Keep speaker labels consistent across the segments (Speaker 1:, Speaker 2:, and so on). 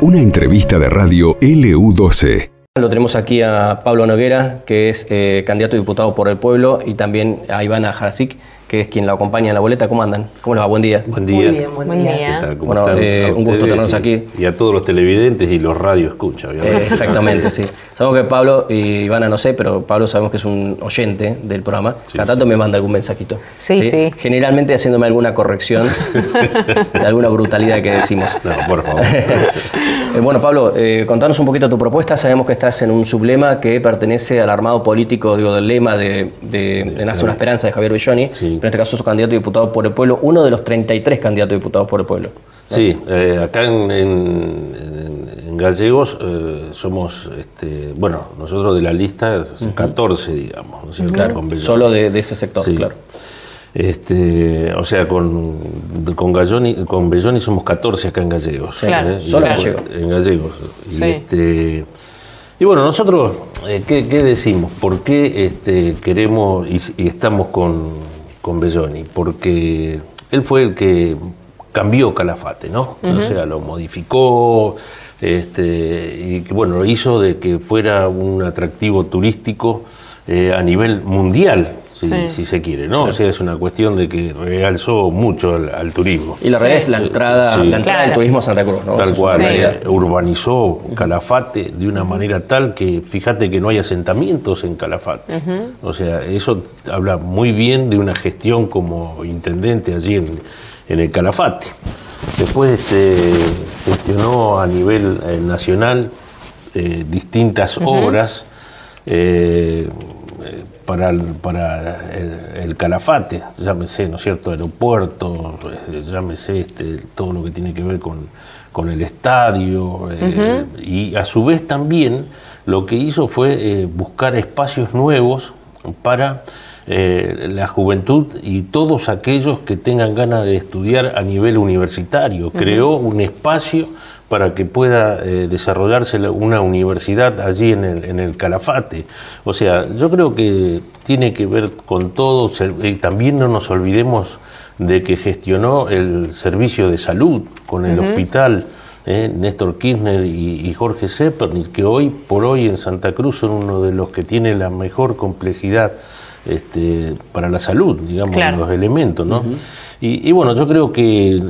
Speaker 1: Una entrevista de radio LU12.
Speaker 2: Lo tenemos aquí a Pablo Noguera, que es eh, candidato a diputado por el pueblo, y también a Ivana Jarasic, que es quien la acompaña en la boleta. ¿Cómo andan? ¿Cómo les va? Buen día.
Speaker 3: Buen día.
Speaker 4: Muy bien, buen,
Speaker 5: Buen
Speaker 4: día.
Speaker 5: día.
Speaker 3: ¿Qué tal? ¿Cómo
Speaker 2: Bueno,
Speaker 3: están?
Speaker 2: eh, un gusto tenerlos
Speaker 3: y-
Speaker 2: aquí.
Speaker 3: Y a todos los televidentes y los radio escucha,
Speaker 2: Eh, exactamente, sí. Sabemos que Pablo, y Ivana no sé, pero Pablo sabemos que es un oyente del programa.
Speaker 3: Sí,
Speaker 2: Cada tanto me manda algún mensajito.
Speaker 5: Sí, sí.
Speaker 2: Generalmente haciéndome alguna corrección de alguna brutalidad que decimos.
Speaker 3: No, por favor.
Speaker 2: Eh, bueno, Pablo, eh, contanos un poquito tu propuesta. Sabemos que estás en un sublema que pertenece al armado político, digo, del lema de, de, de Nace una Esperanza de Javier Belloni. En este caso sos candidato a diputado por el pueblo, uno de los 33 candidatos a diputados por el pueblo.
Speaker 3: Sí, eh, acá en, en- Gallegos eh, somos, este, bueno, nosotros de la lista son 14, digamos, ¿no es cierto?
Speaker 2: Claro, solo de, de ese sector,
Speaker 3: Sí.
Speaker 2: claro.
Speaker 3: Este, o sea, con, con, Galloni, con Belloni somos 14 acá en Gallegos.
Speaker 5: Claro,
Speaker 3: Y-
Speaker 2: solo en Gallegos.
Speaker 3: En Gallegos. Y,
Speaker 5: Sí.
Speaker 3: este, y bueno, nosotros, eh, ¿qué, qué decimos? ¿Por qué este, queremos y, y estamos con, con Belloni? Porque él fue el que cambió Calafate, ¿no? O sea, lo modificó, este, y que, bueno, lo hizo de que fuera un atractivo turístico eh, a nivel mundial, si,
Speaker 5: Sí.
Speaker 3: si se quiere, ¿no? O sea, es una cuestión de que realzó mucho al, al turismo.
Speaker 2: Y la realidad es la entrada,
Speaker 3: Sí.
Speaker 2: la entrada del turismo a Santa Cruz, ¿no?
Speaker 3: Tal cual, eh, urbanizó Calafate de una manera tal que fíjate que no hay asentamientos en Calafate. O sea, eso habla muy bien de una gestión como intendente allí en, en el Calafate. Después este, gestionó a nivel eh, nacional eh, distintas obras eh, para, el, para el, el Calafate, llámese, ¿no es cierto?, aeropuerto, eh, llámese este, todo lo que tiene que ver con, con el estadio, eh, y a su vez también lo que hizo fue eh, buscar espacios nuevos para eh, la juventud y todos aquellos que tengan ganas de estudiar a nivel universitario. Creó un espacio para que pueda eh, desarrollarse la- una universidad allí en el, en el Calafate. O sea, yo creo que tiene que ver con todo, y también no nos olvidemos de que gestionó el servicio de salud con el hospital. eh, Néstor Kirchner y, y Jorge Zepernik, que hoy por hoy en Santa Cruz son uno de los que tiene la mejor complejidad este, para la salud, digamos,
Speaker 5: Claro.
Speaker 3: los elementos, ¿no? Y, y bueno, yo creo que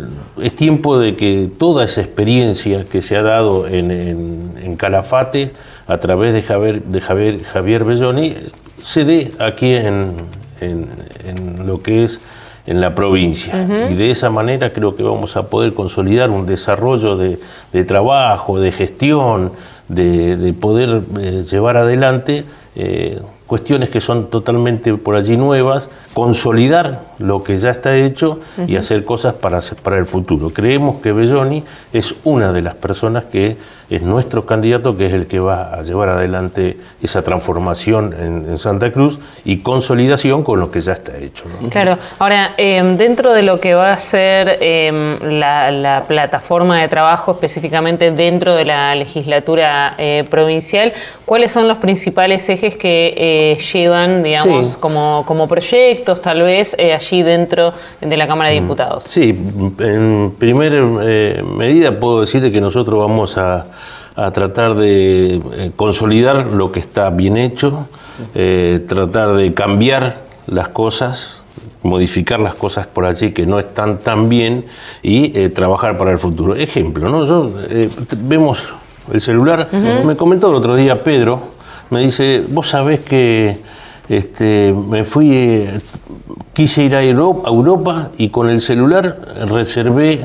Speaker 3: es tiempo de que toda esa experiencia que se ha dado en, en- en Calafate a través de Javier, de Javier, Javier Belloni se dé aquí en, en- en lo que es en la provincia. Y de esa manera creo que vamos a poder consolidar un desarrollo de, de trabajo, de gestión, de, de poder eh, llevar adelante eh, cuestiones que son totalmente por allí nuevas, consolidar lo que ya está hecho y hacer cosas para, para el futuro. Creemos que Belloni es una de las personas que es nuestro candidato, que es el que va a llevar adelante esa transformación en, en Santa Cruz y consolidación con lo que ya está hecho. ¿no?
Speaker 5: Claro, ahora, eh, dentro de lo que va a ser eh, la, la plataforma de trabajo específicamente dentro de la legislatura eh, provincial, ¿cuáles son los principales ejes que eh, llevan, digamos,
Speaker 3: Sí.
Speaker 5: como, como proyectos tal vez eh, allí dentro de la Cámara de Diputados?
Speaker 3: Sí, en primera medida puedo decirte que nosotros vamos a, a tratar de eh, consolidar lo que está bien hecho, eh, tratar de cambiar las cosas, modificar las cosas por allí que no están tan bien y eh, trabajar para el futuro. Ejemplo, ¿no? Yo, eh, vemos el celular, me comentó el otro día Pedro, me dice, vos sabés que este, me fui, quise ir a Euro- a Europa y con el celular reservé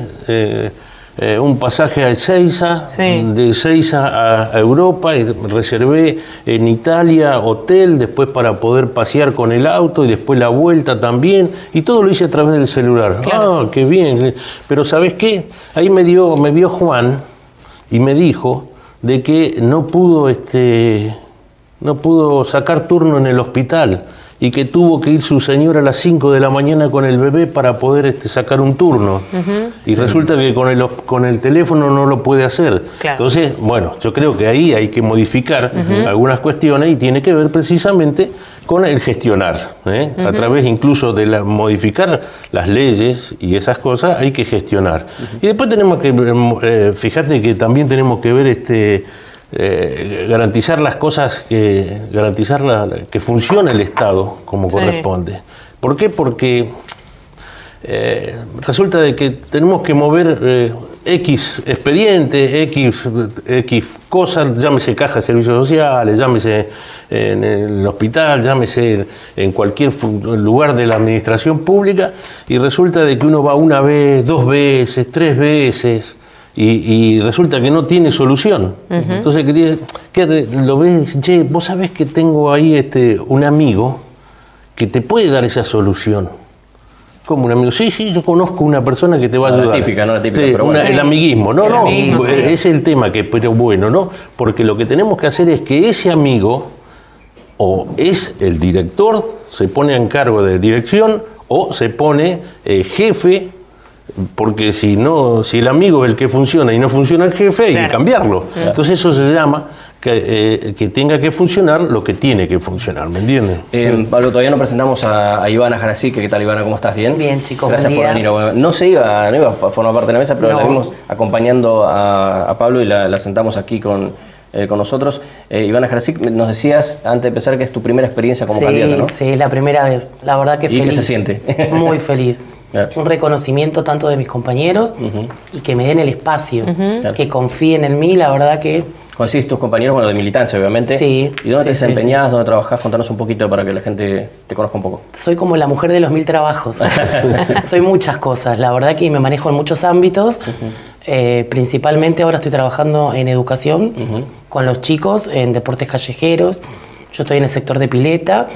Speaker 3: eh, un pasaje a Ezeiza,
Speaker 5: Sí.
Speaker 3: de Ezeiza a, a Europa, y reservé en Italia hotel, después para poder pasear con el auto y después la vuelta también, y todo lo hice a través del celular.
Speaker 5: Claro.
Speaker 3: Ah, qué bien. Pero ¿sabes qué? Ahí me dio, me vio Juan y me dijo de que no pudo este no pudo sacar turno en el hospital y que tuvo que ir su señora a las 5 de la mañana con el bebé para poder este, sacar un turno. Y resulta que con el, con el teléfono no lo puede hacer. Entonces, bueno, yo creo que ahí hay que modificar algunas cuestiones y tiene que ver precisamente con el gestionar. ¿eh? A través incluso de la, modificar las leyes y esas cosas hay que gestionar. Y después tenemos que, eh, fíjate que también tenemos que ver este eh, garantizar las cosas, que, garantizar que funcione el Estado como corresponde. ¿Por qué? Porque eh, resulta de que tenemos que mover eh, X expediente, X, X cosas, llámese caja de servicios sociales, llámese en el hospital, llámese en cualquier lugar de la administración pública, y resulta de que uno va una vez, dos veces, tres veces, y, resulta que no tiene solución. Entonces, lo ves y dices, che, vos sabés que tengo ahí este, un amigo que te puede dar esa solución. Como un amigo, sí, sí, yo conozco una persona que te va a ayudar.
Speaker 2: La típica, no la típica,
Speaker 3: pero El amiguismo, no, no, es el tema que, pero bueno, ¿no? Porque lo que tenemos que hacer es que ese amigo, o es el director, se pone en cargo de dirección, o se pone eh, jefe porque si no, si el amigo es el que funciona y no funciona el jefe, hay que cambiarlo. Entonces eso se llama que, eh, tenga que funcionar lo que tiene que funcionar, ¿me entienden?
Speaker 2: Eh, Pablo, todavía no presentamos a, a Ivana Jarasic, ¿qué tal Ivana? ¿Cómo estás? ¿Bien?
Speaker 4: Bien, chicos.
Speaker 2: Gracias por venir. no se iba, no iba a formar parte de la mesa, pero la vimos acompañando a, Pablo y la, sentamos aquí con, eh, con nosotros. Eh, Ivana Jarasic, nos decías antes de empezar que es tu primera experiencia como candidata, ¿no?
Speaker 4: Sí, la primera vez. La verdad que
Speaker 2: ¿Y qué se siente?
Speaker 4: Muy feliz. Un reconocimiento tanto de mis compañeros y que me den el espacio, que confíen en mí, la verdad que...
Speaker 2: ¿Conocís tus compañeros, bueno, de militancia obviamente?
Speaker 4: Sí.
Speaker 2: ¿Y dónde te desempeñás, dónde trabajás? Contanos un poquito para que la gente te conozca un poco.
Speaker 4: Soy como la mujer de los mil trabajos. Soy muchas cosas, la verdad que me manejo en muchos ámbitos. Eh, principalmente ahora estoy trabajando en educación con los chicos, en deportes callejeros. Yo estoy en el sector de pileta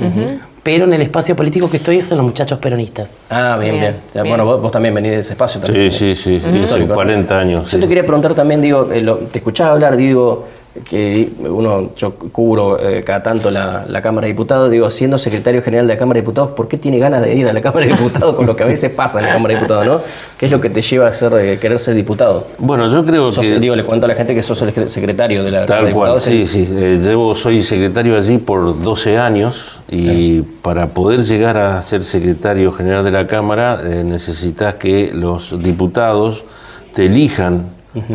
Speaker 4: pero en el espacio político que estoy es en los muchachos peronistas.
Speaker 2: Ah, bien, bien. Bueno, vos, también venís de ese espacio también.
Speaker 3: Sí, sí, sí, sí, 40 años.
Speaker 2: Yo te quería preguntar también, digo, eh, te escuchaba hablar, digo, que uno, yo cubro eh, cada tanto la, Cámara de Diputados, digo, siendo secretario general de la Cámara de Diputados, ¿por qué tiene ganas de ir a la Cámara de Diputados con lo que a veces pasa en la Cámara de Diputados, ¿no? ¿Qué es lo que te lleva a ser, eh, querer ser diputado?
Speaker 3: Bueno, yo creo que...
Speaker 2: Digo, le cuento a la gente que sos el secretario de la
Speaker 3: Cámara de Diputados. sí, sí. Eh, llevo, soy secretario allí por 12 años y para poder llegar a ser secretario general de la Cámara necesitas que los diputados te elijan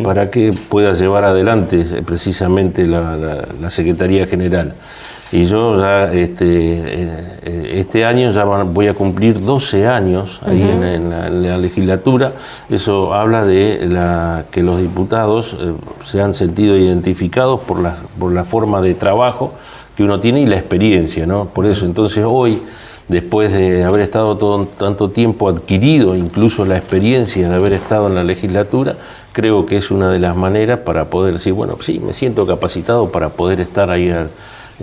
Speaker 3: para que pueda llevar adelante eh, precisamente la, Secretaría General. Y yo ya este, eh, este año ya voy a cumplir 12 años ahí en, la, legislatura. Eso habla de la, que los diputados eh, se han sentido identificados por la, por la forma de trabajo que uno tiene y la experiencia. ¿no? Por eso entonces hoy después de haber estado todo, tanto tiempo adquirido, incluso la experiencia de haber estado en la legislatura, creo que es una de las maneras para poder decir, bueno, sí, me siento capacitado para poder estar ahí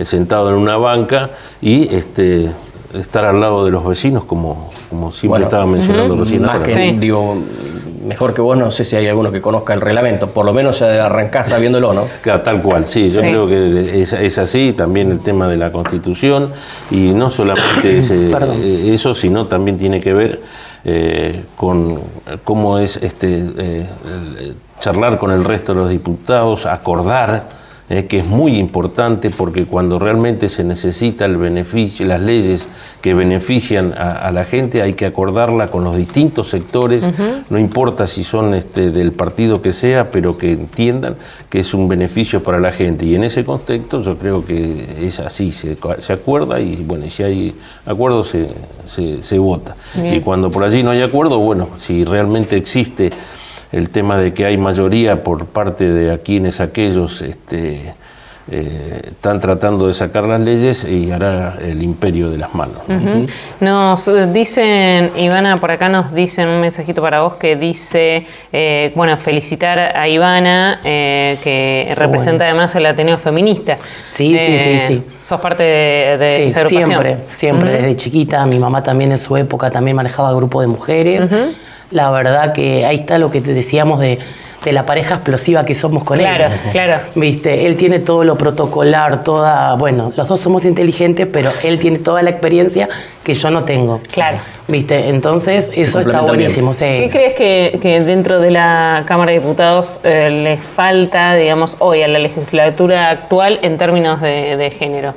Speaker 3: sentado en una banca y este, estar al lado de los vecinos, como, como siempre estaba mencionando recién.
Speaker 2: Más que, digo, mejor que vos, no sé si hay alguno que conozca el reglamento, por lo menos arrancás sabiéndolo, ¿no?
Speaker 3: Claro, tal cual, sí, yo creo que es, así, también el tema de la constitución, y no solamente eh, eso, sino también tiene que ver eh, con cómo es este eh, charlar con el resto de los diputados, acordar eh, que es muy importante porque cuando realmente se necesita el beneficio, las leyes que benefician a, la gente, hay que acordarla con los distintos sectores, no importa si son este, del partido que sea, pero que entiendan que es un beneficio para la gente. Y en ese contexto yo creo que es así, se, acuerda y bueno, si hay acuerdo se, se, vota. Y cuando por allí no hay acuerdo, bueno, si realmente existe el tema de que hay mayoría por parte de aquí quienes aquellos este, eh, están tratando de sacar las leyes y hará el imperio de las manos.
Speaker 5: Nos dicen, Ivana, por acá nos dicen un mensajito para vos que dice, eh, bueno, felicitar a Ivana, eh, que representa además el Ateneo Feminista.
Speaker 4: Sí, sí, sí, sí.
Speaker 5: ¿Sos parte de, de
Speaker 4: Siempre, siempre, desde chiquita. Mi mamá también en su época también manejaba grupo de mujeres. La verdad que ahí está lo que te decíamos de, de la pareja explosiva que somos con
Speaker 5: Claro,
Speaker 4: él.
Speaker 5: claro.
Speaker 4: Viste, él tiene todo lo protocolar, toda, bueno, los dos somos inteligentes, pero él tiene toda la experiencia que yo no tengo.
Speaker 5: Claro.
Speaker 4: Viste, entonces eso está buenísimo. sí.
Speaker 5: ¿Qué crees que, que dentro de la Cámara de Diputados eh, le falta, digamos, hoy a la legislatura actual en términos de, de género?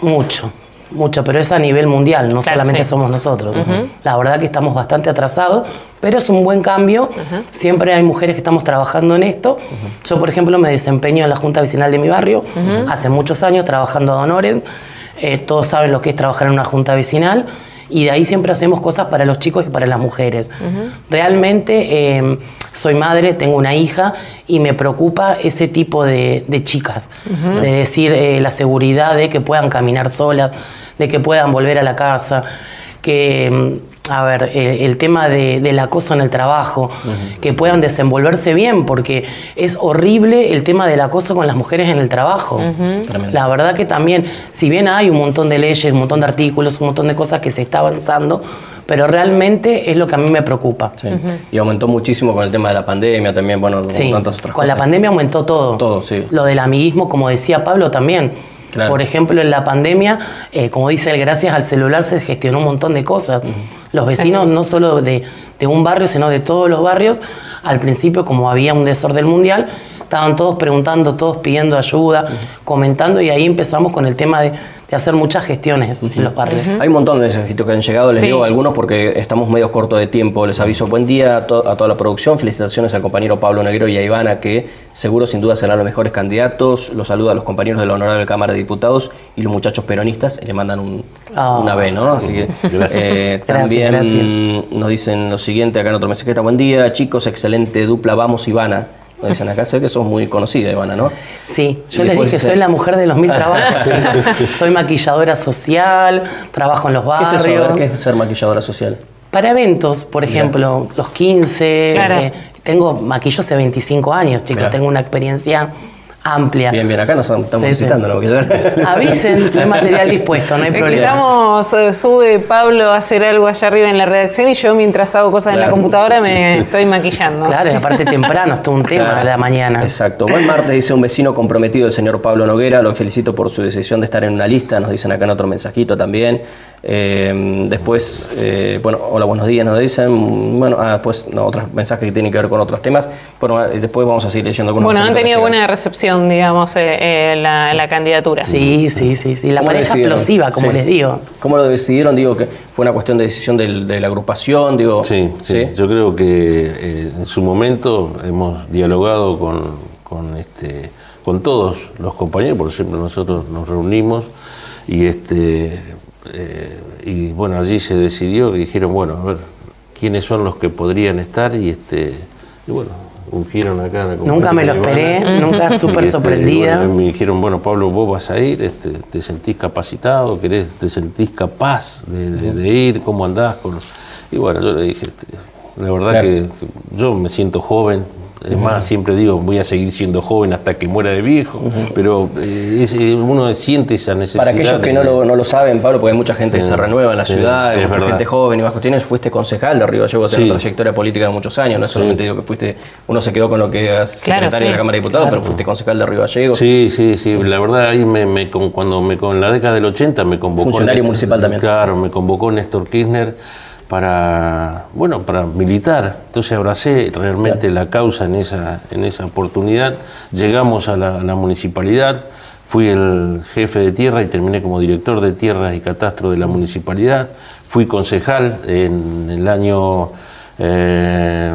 Speaker 4: Mucho, mucho, pero es a nivel mundial, no
Speaker 5: Claro,
Speaker 4: solamente
Speaker 5: sí.
Speaker 4: somos nosotros. La verdad que estamos bastante atrasados, pero es un buen cambio. Siempre hay mujeres que estamos trabajando en esto. Yo, por ejemplo, me desempeño en la Junta Vecinal de mi barrio hace muchos años trabajando a honores. Eh, todos saben lo que es trabajar en una Junta Vecinal. Y de ahí siempre hacemos cosas para los chicos y para las mujeres. Realmente eh, soy madre, tengo una hija y me preocupa ese tipo de, de chicas. De decir eh, la seguridad de que puedan caminar solas, de que puedan volver a la casa, que, mm, a ver, el tema de- del acoso en el trabajo, que puedan desenvolverse bien, porque es horrible el tema del acoso con las mujeres en el trabajo.
Speaker 2: Tremendo.
Speaker 4: La verdad que también, si bien hay un montón de leyes, un montón de artículos, un montón de cosas que se está avanzando, pero realmente es lo que a mí me preocupa.
Speaker 2: Sí. Y aumentó muchísimo con el tema de la pandemia también, bueno,
Speaker 4: Sí,
Speaker 2: con tantas otras
Speaker 4: con la
Speaker 2: cosas.
Speaker 4: pandemia aumentó todo.
Speaker 2: Todo, sí.
Speaker 4: Lo del amiguismo, como decía Pablo también.
Speaker 2: Claro.
Speaker 4: Por ejemplo, en la pandemia, eh, como dice él, gracias al celular se gestionó un montón de cosas. Los vecinos, no solo de, de un barrio, sino de todos los barrios, al principio, como había un desorden mundial, estaban todos preguntando, todos pidiendo ayuda, comentando, y ahí empezamos con el tema de, de hacer muchas gestiones en los barrios.
Speaker 2: Hay un montón de mensajitos que han llegado, les
Speaker 5: Sí.
Speaker 2: digo algunos porque estamos medio cortos de tiempo. Les aviso, buen día a, to- a toda la producción, felicitaciones al compañero Pablo Negro y a Ivana, que seguro sin duda serán los mejores candidatos. Los saluda a los compañeros de la Honorable Cámara de Diputados y los muchachos peronistas, y le mandan un,
Speaker 4: Ah.
Speaker 2: una B, ¿no? Así que
Speaker 3: Gracias.
Speaker 2: eh,
Speaker 4: Gracias,
Speaker 2: también
Speaker 4: gracias.
Speaker 2: nos dicen lo siguiente acá en otro mensaje, buen día chicos, excelente dupla, vamos Ivana. Dicen acá, sé que sos muy conocida Ivana, ¿no?
Speaker 4: Sí, yo les dije,
Speaker 2: dice-
Speaker 4: soy la mujer de los mil trabajos. soy maquilladora social, trabajo en los
Speaker 2: ¿Qué es
Speaker 4: barrios.
Speaker 2: eso? A ver, ¿Qué es ser maquilladora social?
Speaker 4: Para eventos, por ejemplo, los 15,
Speaker 5: Claro.
Speaker 4: eh, tengo maquillo hace 25 años, chicos,
Speaker 2: Mirá.
Speaker 4: tengo una experiencia amplia.
Speaker 2: Bien, bien, acá nos estamos
Speaker 4: Sí, sí.
Speaker 2: visitando, ¿no?
Speaker 4: Avisen, soy material dispuesto, no hay
Speaker 5: Es que
Speaker 4: problema.
Speaker 5: estamos, eh, sube Pablo a hacer algo allá arriba en la redacción y yo mientras hago cosas en la computadora me estoy maquillando.
Speaker 4: Claro, y aparte temprano, es todo un tema
Speaker 2: Claro.
Speaker 4: de la mañana.
Speaker 2: Exacto. Buen martes, dice un vecino comprometido, el señor Pablo Noguera. Lo felicito por su decisión de estar en una lista. Nos dicen acá en otro mensajito también. Eh, después, eh, bueno, hola, buenos días, nos dicen. Bueno, ah, después, no, otros mensajes que tienen que ver con otros temas. Bueno, eh, después vamos a seguir leyendo algunos
Speaker 5: Bueno, han tenido buena recepción, digamos, eh, eh, la, la candidatura.
Speaker 4: Sí, sí, sí, sí. La
Speaker 2: ¿Cómo
Speaker 4: pareja explosiva, como
Speaker 2: Sí.
Speaker 4: les digo.
Speaker 2: ¿Cómo lo decidieron? Digo que fue una cuestión de decisión del- de la agrupación, digo.
Speaker 3: Sí, sí, yo creo que eh, en su momento hemos dialogado con, con, este, con todos los compañeros, por ejemplo, nosotros nos reunimos y, este, eh, y bueno, allí se decidió que dijeron, bueno, a ver, quiénes son los que podrían estar y, este, y bueno, ungieron acá. a la
Speaker 4: Nunca me lo esperé,
Speaker 3: Ivana.
Speaker 4: nunca súper
Speaker 3: este,
Speaker 4: sorprendida.
Speaker 3: bueno, me dijeron, bueno, Pablo, vos vas a ir, este, te sentís capacitado, querés, te sentís capaz de, de- de ir, cómo andás. Con... Y bueno, yo le dije, este, la verdad
Speaker 2: Claro.
Speaker 3: que yo me siento joven. Es más, siempre digo, voy a seguir siendo joven hasta que muera de viejo, pero eh, es- eh, uno siente esa necesidad.
Speaker 2: Para aquellos que no lo, no lo saben, Pablo, porque hay mucha gente que se renueva en la
Speaker 3: sí,
Speaker 2: ciudad,
Speaker 3: es
Speaker 2: mucha
Speaker 3: verdad.
Speaker 2: gente joven y más cuestiones, fuiste concejal de Río Gallegos, tenés
Speaker 3: Sí.
Speaker 2: una trayectoria política de muchos años, no es solamente digo que fuiste, uno se quedó con lo que
Speaker 5: Claro,
Speaker 2: secretario de la Cámara de Diputados, pero fuiste concejal de Río Gallegos.
Speaker 3: Sí, sí, sí. La verdad, ahí me, me con- cuando me con la década del 80 me convocó.
Speaker 2: Funcionario
Speaker 3: Néstor-
Speaker 2: municipal también.
Speaker 3: Claro, me convocó Néstor Kirchner para, bueno, para militar. Entonces abracé realmente la causa en esa, en esa oportunidad. Llegamos a la, a la municipalidad. Fui el jefe de tierra y terminé como director de tierras y catastro de la municipalidad. Fui concejal en el año eh,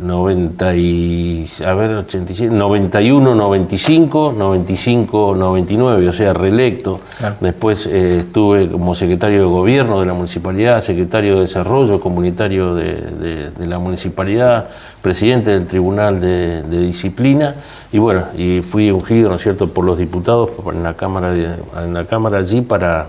Speaker 3: 90 y, a ver, 87, 91, 95, 95, 99, o sea, reelecto. Después eh, estuve como secretario de gobierno de la municipalidad, secretario de desarrollo comunitario de, de- de la municipalidad, presidente del Tribunal de, de Disciplina y bueno, y fui ungido, ¿no es cierto?, por los diputados en la Cámara, de- en la cámara allí para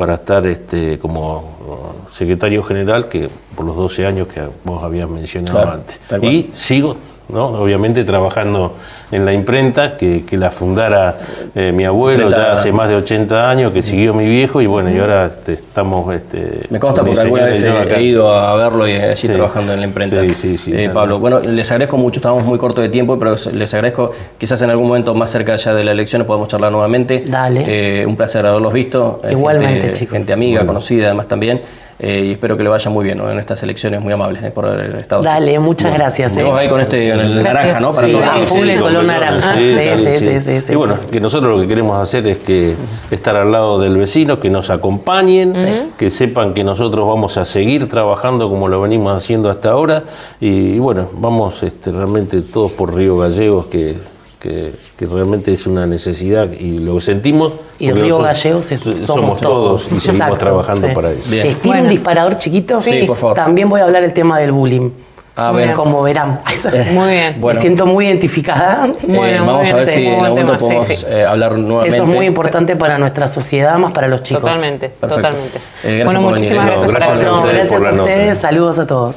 Speaker 3: para estar este, como uh, secretario general, que por los 12 años que vos habías mencionado
Speaker 2: Claro,
Speaker 3: antes. Y sigo ¿no? Obviamente trabajando en la imprenta, que, que la fundara eh, mi abuelo
Speaker 2: Imprenta-
Speaker 3: ya hace más de 80 años, que siguió mi viejo, y bueno, y ahora este, estamos... Este,
Speaker 2: Me consta porque alguna vez he, ido a verlo y allí
Speaker 3: Sí.
Speaker 2: trabajando en la imprenta.
Speaker 3: Sí, sí, sí,
Speaker 2: Eh,
Speaker 3: claro.
Speaker 2: Pablo, bueno, les agradezco mucho, estamos muy cortos de tiempo, pero les agradezco, quizás en algún momento más cerca ya de la elección podemos charlar nuevamente.
Speaker 4: Dale.
Speaker 2: Eh, un placer haberlos visto. Eh,
Speaker 4: Igualmente,
Speaker 2: gente,
Speaker 4: chicos.
Speaker 2: Gente amiga, conocida además también. Eh, y espero que le vaya muy bien ¿no? en estas elecciones muy amables eh, por haber estado.
Speaker 4: Dale, muchas gracias. eh.
Speaker 2: Vamos ahí con este, con el
Speaker 5: Gracias.
Speaker 2: naranja, ¿no? Para
Speaker 4: Sí,
Speaker 2: todos.
Speaker 4: a full el color naranja.
Speaker 3: Sí,
Speaker 4: Sí,
Speaker 3: sí,
Speaker 4: sí,
Speaker 3: sí.
Speaker 4: sí, sí, sí.
Speaker 3: Y bueno, que nosotros lo que queremos hacer es que estar al lado del vecino, que nos acompañen, que sepan que nosotros vamos a seguir trabajando como lo venimos haciendo hasta ahora. Y, bueno, vamos este, realmente todos por Río Gallegos, que, que- que realmente es una necesidad y lo sentimos.
Speaker 4: Y Río Gallegos es-
Speaker 3: so-
Speaker 4: somos, todos.
Speaker 3: y seguimos
Speaker 4: Exacto,
Speaker 3: trabajando
Speaker 4: sí.
Speaker 3: para eso.
Speaker 2: Bien.
Speaker 4: Eh, ¿Tiene
Speaker 5: Bueno.
Speaker 4: un disparador chiquito?
Speaker 2: Sí, por favor.
Speaker 4: También voy a hablar el tema del bullying.
Speaker 2: Ah,
Speaker 5: Muy
Speaker 2: bien.
Speaker 5: bien.
Speaker 4: Como verán.
Speaker 5: Muy bien.
Speaker 2: Bueno.
Speaker 4: Me siento muy identificada.
Speaker 2: Eh,
Speaker 5: Bueno, muy
Speaker 2: vamos
Speaker 5: bien,
Speaker 2: a ver
Speaker 5: sí,
Speaker 2: si en algún momento
Speaker 5: tema, sí,
Speaker 2: podemos
Speaker 5: sí.
Speaker 2: eh, hablar nuevamente.
Speaker 4: Eso es muy importante para nuestra sociedad, más para los chicos.
Speaker 5: Totalmente,
Speaker 2: Perfecto.
Speaker 5: totalmente.
Speaker 2: Eh, gracias
Speaker 5: bueno,
Speaker 2: por venir.
Speaker 5: muchísimas
Speaker 2: No,
Speaker 5: gracias,
Speaker 3: gracias
Speaker 5: por
Speaker 3: a
Speaker 4: No,
Speaker 3: ustedes
Speaker 4: gracias
Speaker 3: por
Speaker 4: a ustedes.
Speaker 3: nota.
Speaker 4: Saludos a todos.